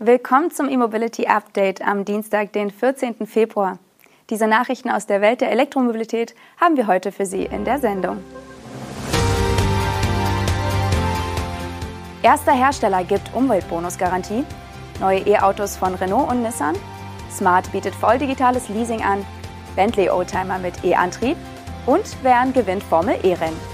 Willkommen zum E-Mobility Update am Dienstag, den 14. Februar. Diese Nachrichten aus der Welt der Elektromobilität haben wir heute für Sie in der Sendung. Erster Hersteller gibt Umweltbonusgarantie, neue E-Autos von Renault und Nissan, Smart bietet voll digitales Leasing an, Bentley Oldtimer mit E-Antrieb und Vern gewinnt Formel E-Rennen.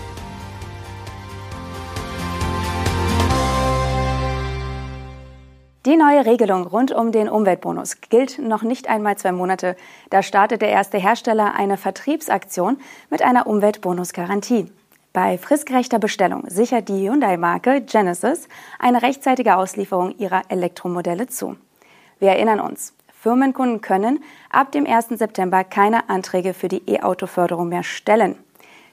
Die neue Regelung rund um den Umweltbonus gilt noch nicht einmal zwei Monate. Da startet der erste Hersteller eine Vertriebsaktion mit einer Umweltbonusgarantie. Bei fristgerechter Bestellung sichert die Hyundai-Marke Genesis eine rechtzeitige Auslieferung ihrer Elektromodelle zu. Wir erinnern uns, Firmenkunden können ab dem 1. September keine Anträge für die E-Auto-Förderung mehr stellen.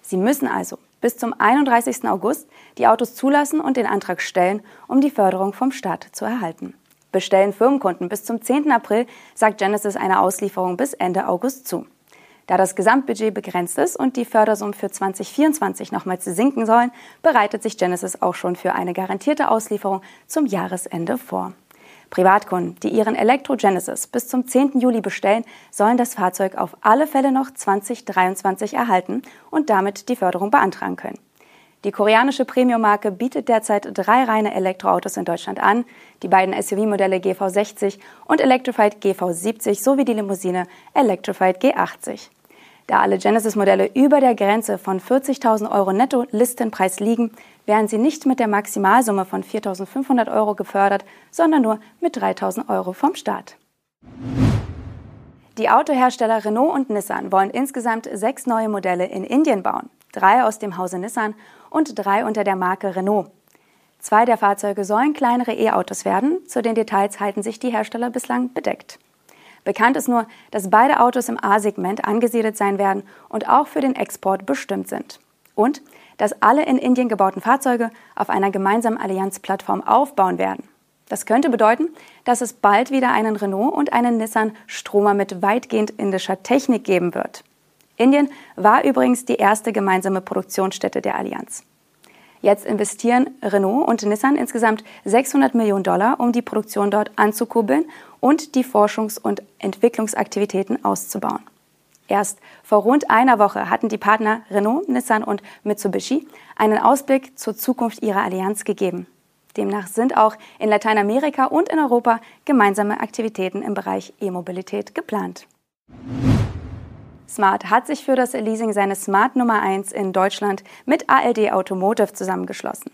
Sie müssen also bis zum 31. August die Autos zulassen und den Antrag stellen, um die Förderung vom Staat zu erhalten. Bestellen Firmenkunden bis zum 10. April, sagt Genesis eine Auslieferung bis Ende August zu. Da das Gesamtbudget begrenzt ist und die Fördersummen für 2024 nochmals sinken sollen, bereitet sich Genesis auch schon für eine garantierte Auslieferung zum Jahresende vor. Privatkunden, die ihren Elektro Genesis bis zum 10. Juli bestellen, sollen das Fahrzeug auf alle Fälle noch 2023 erhalten und damit die Förderung beantragen können. Die koreanische Premium-Marke bietet derzeit drei reine Elektroautos in Deutschland an, die beiden SUV-Modelle GV60 und Electrified GV70 sowie die Limousine Electrified G80. Da alle Genesis-Modelle über der Grenze von 40.000 Euro Netto-Listenpreis liegen, werden sie nicht mit der Maximalsumme von 4.500 Euro gefördert, sondern nur mit 3.000 Euro vom Staat. Die Autohersteller Renault und Nissan wollen insgesamt sechs neue Modelle in Indien bauen, drei aus dem Hause Nissan und drei unter der Marke Renault. Zwei der Fahrzeuge sollen kleinere E-Autos werden, zu den Details halten sich die Hersteller bislang bedeckt. Bekannt ist nur, dass beide Autos im A-Segment angesiedelt sein werden und auch für den Export bestimmt sind. Und dass alle in Indien gebauten Fahrzeuge auf einer gemeinsamen Allianzplattform aufbauen werden. Das könnte bedeuten, dass es bald wieder einen Renault und einen Nissan Stromer mit weitgehend indischer Technik geben wird. Indien war übrigens die erste gemeinsame Produktionsstätte der Allianz. Jetzt investieren Renault und Nissan insgesamt 600 Millionen Dollar, um die Produktion dort anzukurbeln und die Forschungs- und Entwicklungsaktivitäten auszubauen. Erst vor rund einer Woche hatten die Partner Renault, Nissan und Mitsubishi einen Ausblick zur Zukunft ihrer Allianz gegeben. Demnach sind auch in Lateinamerika und in Europa gemeinsame Aktivitäten im Bereich E-Mobilität geplant. Smart hat sich für das Leasing seines Smart Nummer 1 in Deutschland mit ALD Automotive zusammengeschlossen.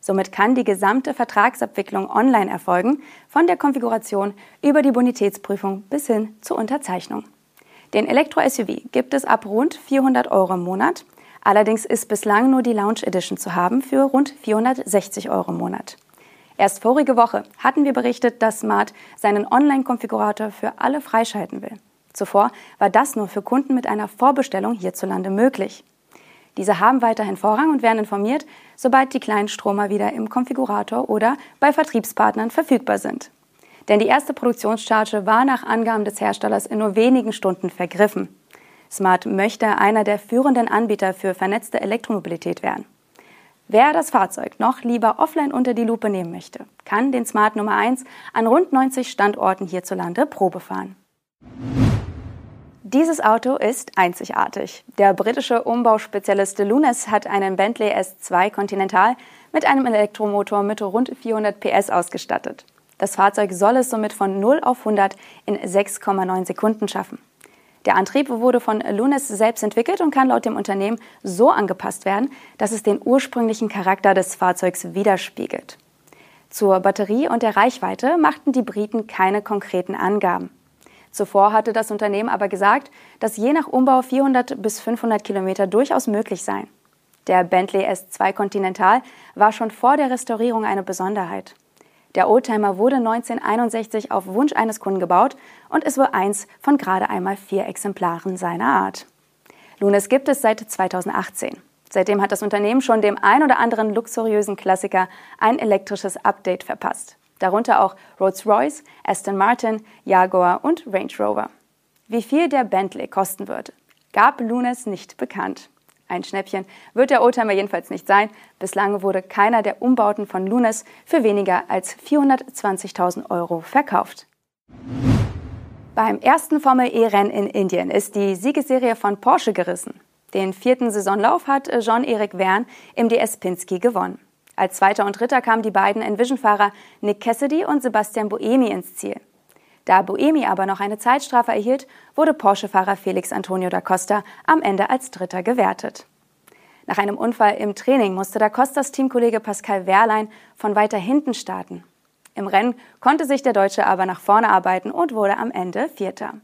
Somit kann die gesamte Vertragsabwicklung online erfolgen, von der Konfiguration über die Bonitätsprüfung bis hin zur Unterzeichnung. Den Elektro-SUV gibt es ab rund 400 Euro im Monat. Allerdings ist bislang nur die Lounge Edition zu haben für rund 460 Euro im Monat. Erst vorige Woche hatten wir berichtet, dass Smart seinen Online-Konfigurator für alle freischalten will. Zuvor war das nur für Kunden mit einer Vorbestellung hierzulande möglich. Diese haben weiterhin Vorrang und werden informiert, sobald die kleinen Stromer wieder im Konfigurator oder bei Vertriebspartnern verfügbar sind. Denn die erste Produktionscharge war nach Angaben des Herstellers in nur wenigen Stunden vergriffen. Smart möchte einer der führenden Anbieter für vernetzte Elektromobilität werden. Wer das Fahrzeug noch lieber offline unter die Lupe nehmen möchte, kann den Smart Nummer 1 an rund 90 Standorten hierzulande Probe fahren. Dieses Auto ist einzigartig. Der britische Umbauspezialist Lunes hat einen Bentley S2 Continental mit einem Elektromotor mit rund 400 PS ausgestattet. Das Fahrzeug soll es somit von 0 auf 100 in 6,9 Sekunden schaffen. Der Antrieb wurde von Lunes selbst entwickelt und kann laut dem Unternehmen so angepasst werden, dass es den ursprünglichen Charakter des Fahrzeugs widerspiegelt. Zur Batterie und der Reichweite machten die Briten keine konkreten Angaben. Zuvor hatte das Unternehmen aber gesagt, dass je nach Umbau 400 bis 500 Kilometer durchaus möglich seien. Der Bentley S2 Continental war schon vor der Restaurierung eine Besonderheit. Der Oldtimer wurde 1961 auf Wunsch eines Kunden gebaut und ist wohl eins von gerade einmal vier Exemplaren seiner Art. Lunes gibt es seit 2018. Seitdem hat das Unternehmen schon dem ein oder anderen luxuriösen Klassiker ein elektrisches Update verpasst darunter auch Rolls-Royce, Aston Martin, Jaguar und Range Rover. Wie viel der Bentley kosten wird, gab Lunes nicht bekannt. Ein Schnäppchen wird der Oldtimer jedenfalls nicht sein. Bislang wurde keiner der Umbauten von Lunes für weniger als 420.000 Euro verkauft. Beim ersten Formel-E-Rennen in Indien ist die Siegesserie von Porsche gerissen. Den vierten Saisonlauf hat Jean-Eric Verne im DS Pinsky gewonnen. Als Zweiter und Dritter kamen die beiden Envision-Fahrer Nick Cassidy und Sebastian Buemi ins Ziel. Da Buemi aber noch eine Zeitstrafe erhielt, wurde Porsche-Fahrer Felix Antonio da Costa am Ende als Dritter gewertet. Nach einem Unfall im Training musste da Costas Teamkollege Pascal Wehrlein von weiter hinten starten. Im Rennen konnte sich der Deutsche aber nach vorne arbeiten und wurde am Ende Vierter.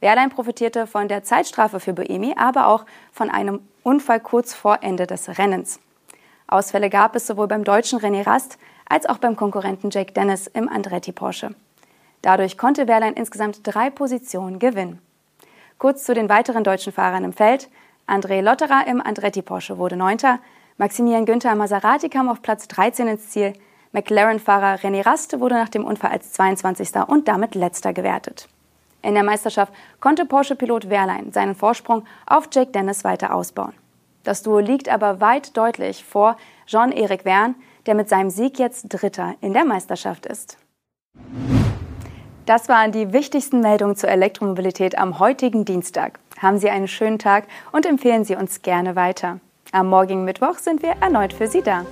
Wehrlein profitierte von der Zeitstrafe für Boemi, aber auch von einem Unfall kurz vor Ende des Rennens. Ausfälle gab es sowohl beim deutschen René Rast als auch beim Konkurrenten Jake Dennis im Andretti Porsche. Dadurch konnte Wehrlein insgesamt drei Positionen gewinnen. Kurz zu den weiteren deutschen Fahrern im Feld. André Lotterer im Andretti Porsche wurde Neunter. Maximilian Günther Maserati kam auf Platz 13 ins Ziel. McLaren-Fahrer René Rast wurde nach dem Unfall als 22. und damit letzter gewertet. In der Meisterschaft konnte Porsche-Pilot Wehrlein seinen Vorsprung auf Jake Dennis weiter ausbauen. Das Duo liegt aber weit deutlich vor Jean-Eric Verne, der mit seinem Sieg jetzt Dritter in der Meisterschaft ist. Das waren die wichtigsten Meldungen zur Elektromobilität am heutigen Dienstag. Haben Sie einen schönen Tag und empfehlen Sie uns gerne weiter. Am morgigen Mittwoch sind wir erneut für Sie da.